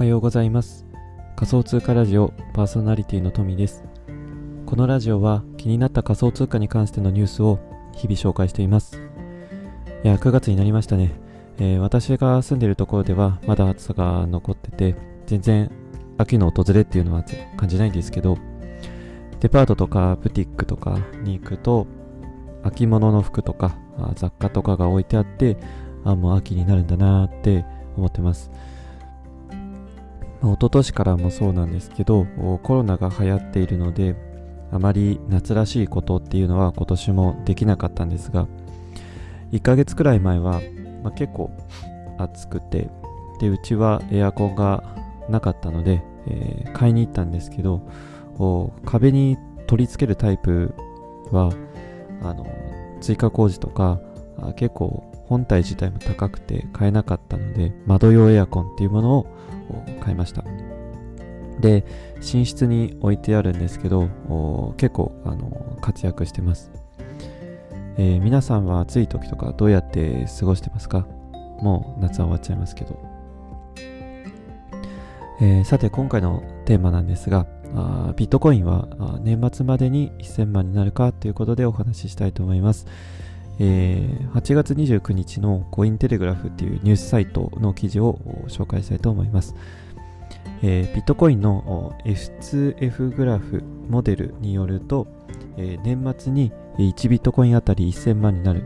はようございます。仮想通貨ラジオパーソナリティのトミーです。このラジオは気になった仮想通貨に関してのニュースを日々紹介しています。いや9月になりましたね、えー、私が住んでいるところではまだ暑さが残ってて全然秋の訪れっていうのは感じないんですけどデパートとかブティックとかに行くと秋物の服とか雑貨とかが置いてあってあもう秋になるんだなって思ってます。一昨年からもそうなんですけどコロナが流行っているのであまり夏らしいことっていうのは今年もできなかったんですが1ヶ月くらい前は、まあ、結構暑くてでうちはエアコンがなかったので、えー、買いに行ったんですけど壁に取り付けるタイプはあの追加工事とか結構本体自体も高くて買えなかったので窓用エアコンっていうものを買いました。で寝室に置いてあるんですけど結構あの活躍してます、えー、皆さんは暑い時とかどうやって過ごしてますか？もう夏は終わっちゃいますけど、えー、さて今回のテーマなんですがあビットコインは年末までに1000万になるかということでお話ししたいと思います、えー、8月29日のコインテレグラフっていうニュースサイトの記事を紹介したいと思います。えー、ビットコインの F2F グラフモデルによると、えー、年末に1ビットコインあたり1000万になる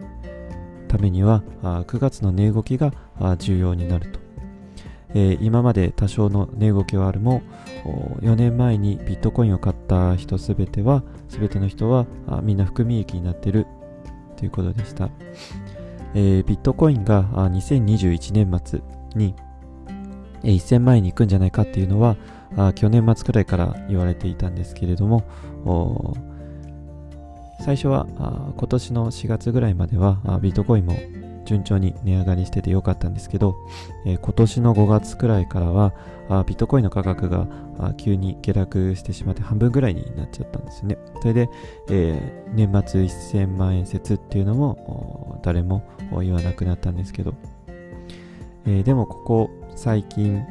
ためには9月の値動きが重要になると、えー、今まで多少の値動きはあるも4年前にビットコインを買った人すべては全ての人はみんな含み益になってるということでした。えー、ビットコインが2021年末に1000万円に行くんじゃないかっていうのは去年末くらいから言われていたんですけれども最初は今年の4月ぐらいまではビットコインも順調に値上がりしててよかったんですけど、えー、今年の5月くらいからはあビットコインの価格が急に下落してしまって半分ぐらいになっちゃったんですね。それで、えー、年末1000万円説っていうのも誰も言わなくなったんですけど、えー、でもここ最近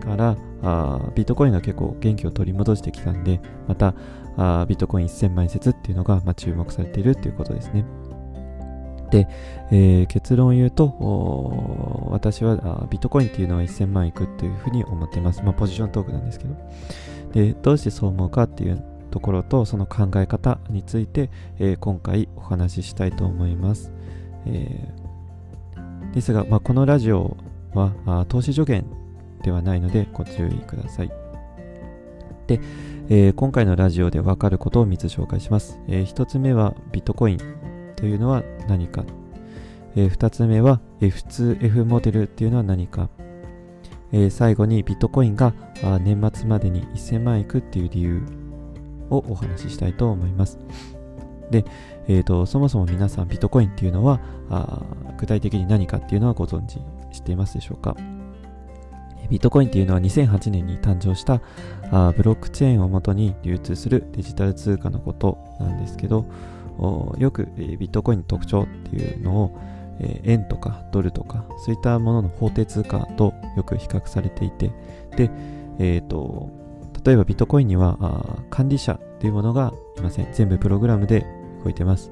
からあビットコインが結構元気を取り戻してきたんでまたあビットコイン1000万円説っていうのが、まあ、注目されているっていうことですね。で、えー、結論を言うと、私はビットコインっていうのは1000万いくっていうふうに思ってます。まあ、ポジショントークなんですけど。で、どうしてそう思うかっていうところと、その考え方について、えー、今回お話ししたいと思います。えー、ですが、まあ、このラジオはあ投資助言ではないのでご注意ください。で、えー、今回のラジオでわかることを3つ紹介します。え、1つ目はビットコインというのは何か、えー、2つ目は F2F モデルっていうのは何か、えー、最後にビットコインが年末までに1000万いくっていう理由をお話ししたいと思います。で、えーと、そもそも皆さんビットコインっていうのはあ具体的に何かっていうのはご存知知っていますでしょうか。ビットコインっていうのは2008年に誕生したあブロックチェーンをもとに流通するデジタル通貨のことなんですけど、よく、ビットコインの特徴っていうのを、円とかドルとかそういったものの法定通貨とよく比較されていてで、えーと、例えばビットコインには管理者というものがいません。全部プログラムで動いてます。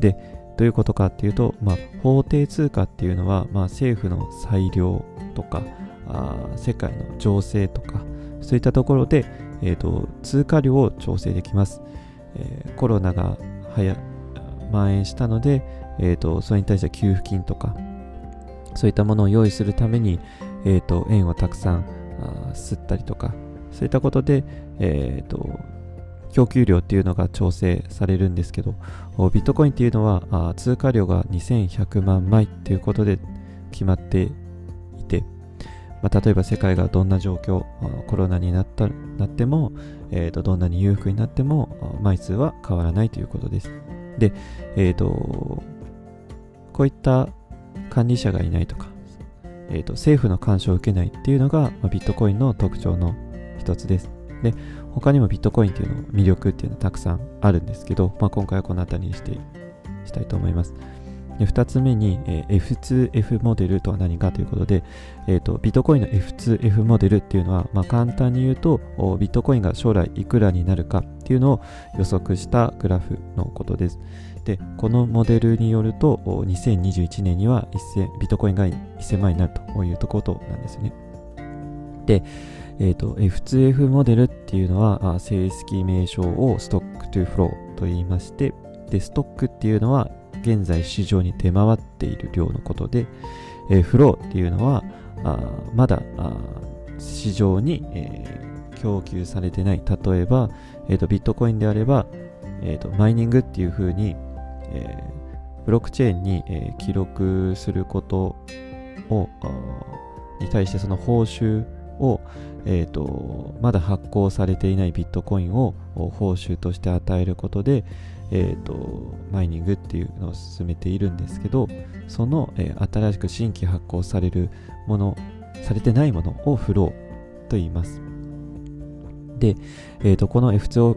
でどういうことかっていうと、まあ、法定通貨っていうのは、まあ、政府の裁量とかあ世界の情勢とかそういったところで、えーと、通貨量を調整できます、えー、コロナがはや蔓延したので、えーと、それに対して給付金とかそういったものを用意するために、えーと、円をたくさんあ吸ったりとかそういったことで、えーと、供給量っていうのが調整されるんですけどビットコインっていうのは通貨量が2100万枚っていうことで決まって、まあ、例えば世界がどんな状況コロナになったなっても、えーと、どんなに裕福になっても枚数は変わらないということです。で、えーと、こういった管理者がいないとか、えーと、政府の干渉を受けないっていうのが、まあ、ビットコインの特徴の一つです。で、他にもビットコインっていうの魅力っていうのはたくさんあるんですけど、まあ、今回はこの辺りにしてしたいと思います。で2つ目に、えー、F2F モデルとは何かということで、えーと、ビットコインの S2F モデルっていうのは、まあ、簡単に言うとビットコインが将来いくらになるかっていうのを予測したグラフのことです。で、このモデルによると2021年にはビットコインが1000万になるというところなんですね。で、えーと、F2F モデルっていうのは正式名称をストックトゥフローと言いましてでストックっていうのは現在市場に出回っている量のことで、えー、フローっていうのはあまだあ市場に、えー、供給されてない。例えば、えーと、ビットコインであれば、えーと、マイニングっていうふうに、えー、ブロックチェーンに、えー、記録することをに対してその報酬を、えーと、まだ発行されていないビットコインを報酬として与えることで、えーと、マイニングっていうのを進めているんですけどその、えー、新しく新規発行されるものされてないものをフローと言います。で、えーと、この F2O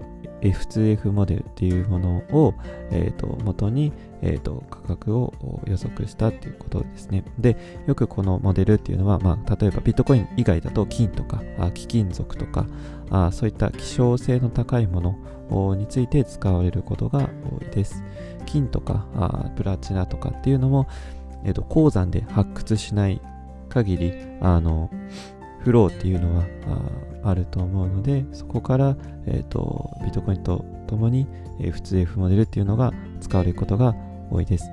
F2F モデルっていうものを、えーと、元に、えーと、価格を予測したっていうことですね。で、よくこのモデルっていうのは、まあ、例えばビットコイン以外だと金とかあ貴金属とかあそういった希少性の高いものについて使われることが多いです。金とかあプラチナとかっていうのも、えーと、鉱山で発掘しない限りあのフローっていうのはあると思うのでそこから、えーと、ビットコインとともに、えー、普通 F モデルっていうのが使われることが多いです。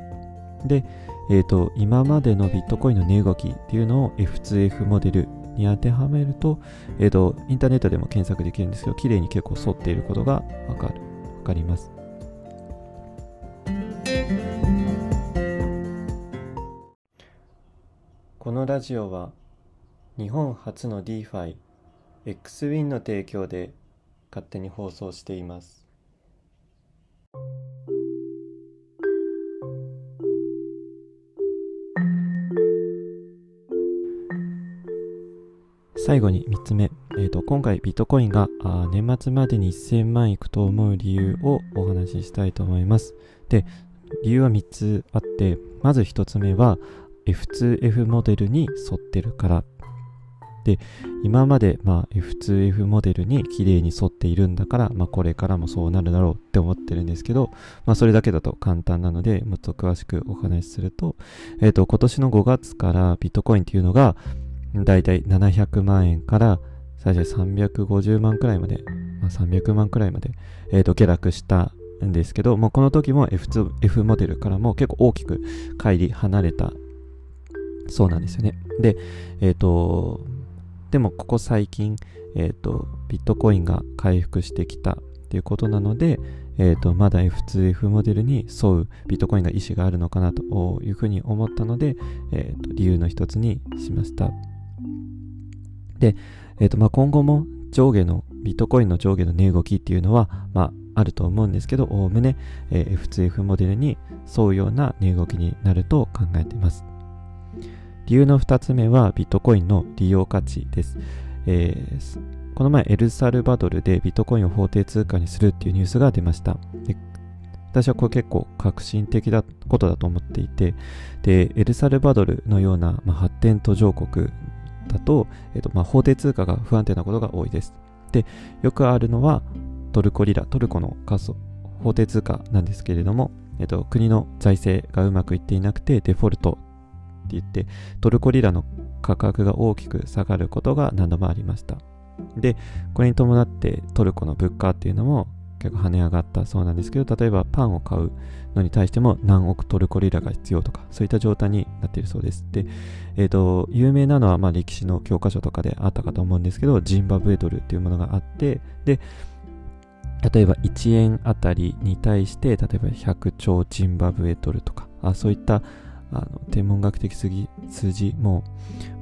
で、えーと、今までのビットコインの値動きっていうのを F2F モデルに当てはめると,、えーと、インターネットでも検索できるんですけど綺麗に結構沿っていることがわかる。わかります。このラジオは日本初の DeFi XWIN の提供で勝手に放送しています。最後に3つ目、えーと、今回ビットコインがあ年末までに1000万いくと思う理由をお話ししたいと思います。で理由は3つあってまず1つ目は F2F モデルに沿ってるから。で、今まで、まあ、F2F モデルに綺麗に沿っているんだから、まあ、これからもそうなるだろうって思ってるんですけど、まあ、それだけだと簡単なので、もっと詳しくお話しすると、え、ー、と、今年の5月からビットコインっていうのが、だいたい700万円から最初350万くらいまで、まあ、300万くらいまで、え、ー、と、下落したんですけど、もうこの時も F2F モデルからも結構大きく乖離離れたそうなんですよね。で、えっ、ー、と、でもここ最近、えーと、ビットコインが回復してきたっていうことなので、えーと、まだ F2F モデルに沿うビットコインが意思があるのかなというふうに思ったので、えーと、理由の一つにしました。で、えーとまあ、今後も上下のビットコインの上下の値動きっていうのは、まあ、あると思うんですけど、おおむね、えー、F2F モデルに沿うような値動きになると考えています。理由の2つ目はビットコインの利用価値です。えー、この前エルサルバドルでビットコインを法定通貨にするっていうニュースが出ました。で私はこれ結構革新的なことだと思っていて、で、エルサルバドルのような、まあ、発展途上国だと、えっとまあ、法定通貨が不安定なことが多いです。で、よくあるのはトルコリラ、トルコの仮想法定通貨なんですけれども、えっと、国の財政がうまくいっていなくてデフォルト言ってトルコリラの価格が大きく下がることが何度もありました。でこれに伴ってトルコの物価っていうのも結構跳ね上がったそうなんですけど例えばパンを買うのに対しても何億トルコリラが必要とかそういった状態になっているそうです。で、えーと、有名なのはまあ歴史の教科書とかであったかと思うんですけどジンバブエドルっていうものがあってで例えば1円あたりに対して例えば100兆ジンバブエドルとかあそういったあの天文学的数字も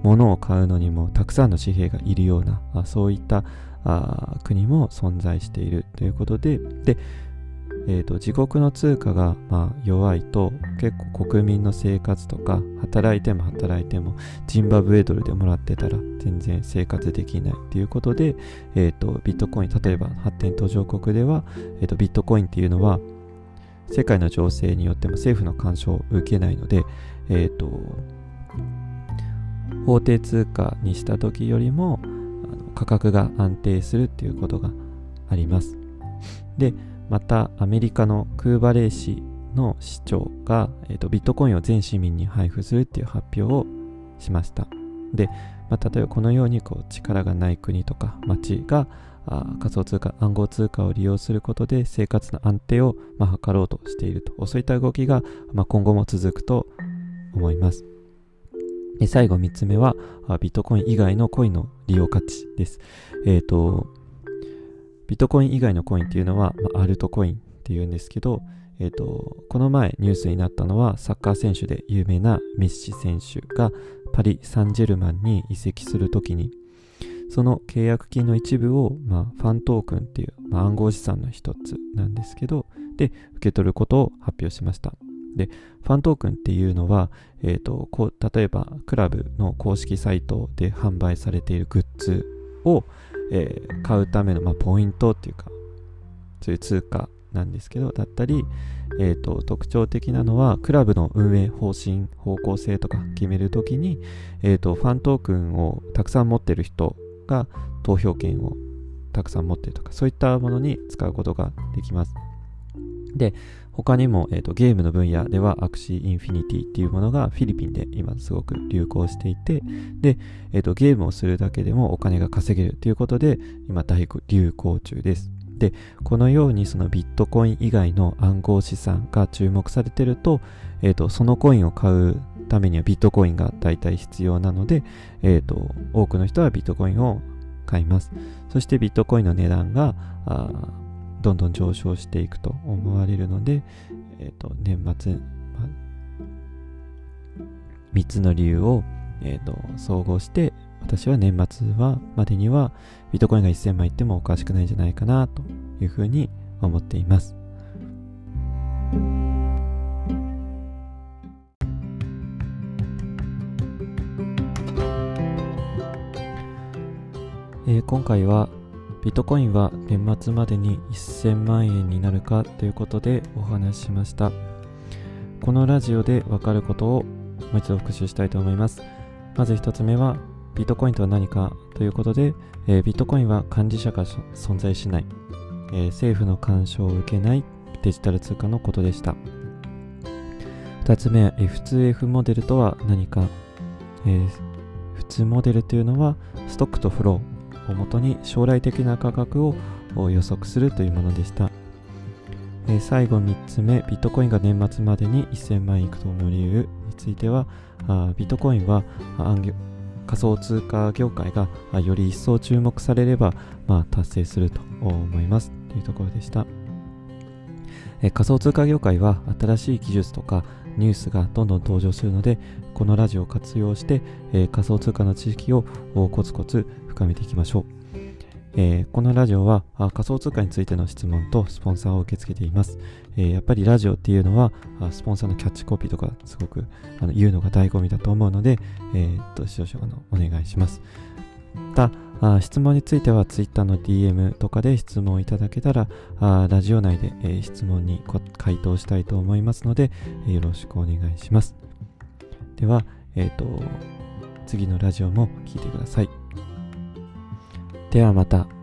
う物を買うのにもたくさんの紙幣がいるようなあそういったあ国も存在しているということでで、えーと、自国の通貨が、まあ、弱いと結構国民の生活とか働いても働いてもジンバブエドルでもらってたら全然生活できないということで、えーと、ビットコイン例えば発展途上国では、えーとビットコインっていうのは世界の情勢によっても政府の干渉を受けないので、えっ、ー、と、法定通貨にした時よりもあの価格が安定するっていうことがあります。で、またアメリカのクーバレー市の市長が、えーと、ビットコインを全市民に配布するっていう発表をしました。で、まあ、例えばこのようにこう力がない国とか町があ仮想通貨、暗号通貨を利用することで生活の安定を、まあ、図ろうとしていると。そういった動きが、まあ、今後も続くと思います。で最後3つ目は、ビットコイン以外のコインの利用価値です。えっ、ー、と、ビットコイン以外のコインっていうのは、まあ、アルトコインっていうんですけど、えっ、ー、と、この前ニュースになったのは、サッカー選手で有名なメッシ選手がパリ・サンジェルマンに移籍するときに、その契約金の一部を、まあ、ファントークンっていう、まあ、暗号資産の一つなんですけど、で、受け取ることを発表しました。で、ファントークンっていうのは、え、ー、と、こう、例えば、クラブの公式サイトで販売されているグッズを、えー、買うための、まあ、ポイントっていうか、そういう通貨なんですけど、だったり、えーと、特徴的なのは、クラブの運営方針、方向性とか決めるときに、えーと、ファントークンをたくさん持ってる人が投票権をたくさん持ってるとか、そういったものに使うことができます。で、他にも、えーと、ゲームの分野では Axie Infinity っていうものがフィリピンで今すごく流行していて、で、えーと、ゲームをするだけでもお金が稼げるということで今大流行中です。で、このようにそのビットコイン以外の暗号資産が注目されてると、えーと、そのコインを買うためにはビットコインが大体必要なので、えーと、多くの人はビットコインを買います。そしてビットコインの値段がどんどん上昇していくと思われるので、えーと、年末、ま3つの理由を、えーと、総合して私は年末はまでにはビットコインが1000万いってもおかしくないんじゃないかなというふうに思っています。えー、今回はビットコインは年末までに1000万円になるかということでお話ししました。このラジオでわかることをもう一度復習したいと思います。まず一つ目は、ビットコインとは何かということで、えー、ビットコインは幹事社が存在しない、えー、政府の干渉を受けないデジタル通貨のことでした。二つ目は F2F モデルとは何か、えー、普通モデルというのはストックとフロー、をもとに将来的な価格を予測するというものでした。え、最後3つ目、ビットコインが年末までに1000万円いくと思う理由については、あビットコインは仮想通貨業界がより一層注目されれば、まあ、達成すると思いますというところでした。え仮想通貨業界は新しい技術とかニュースがどんどん登場するので、このラジオを活用して、え仮想通貨の知識をコツコツ深めていきましょう。えー、このラジオは仮想通貨についての質問とスポンサーを受け付けています。えー、やっぱりラジオっていうのはスポンサーのキャッチコピーとかすごくあの言うのが醍醐味だと思うので、えー、っと少々あのお願いします。またあ質問については Twitter の DM とかで質問いただけたらあラジオ内で、えー、質問に回答したいと思いますので、えー、よろしくお願いします。では、えっ、と次のラジオも聞いてください。ではまた。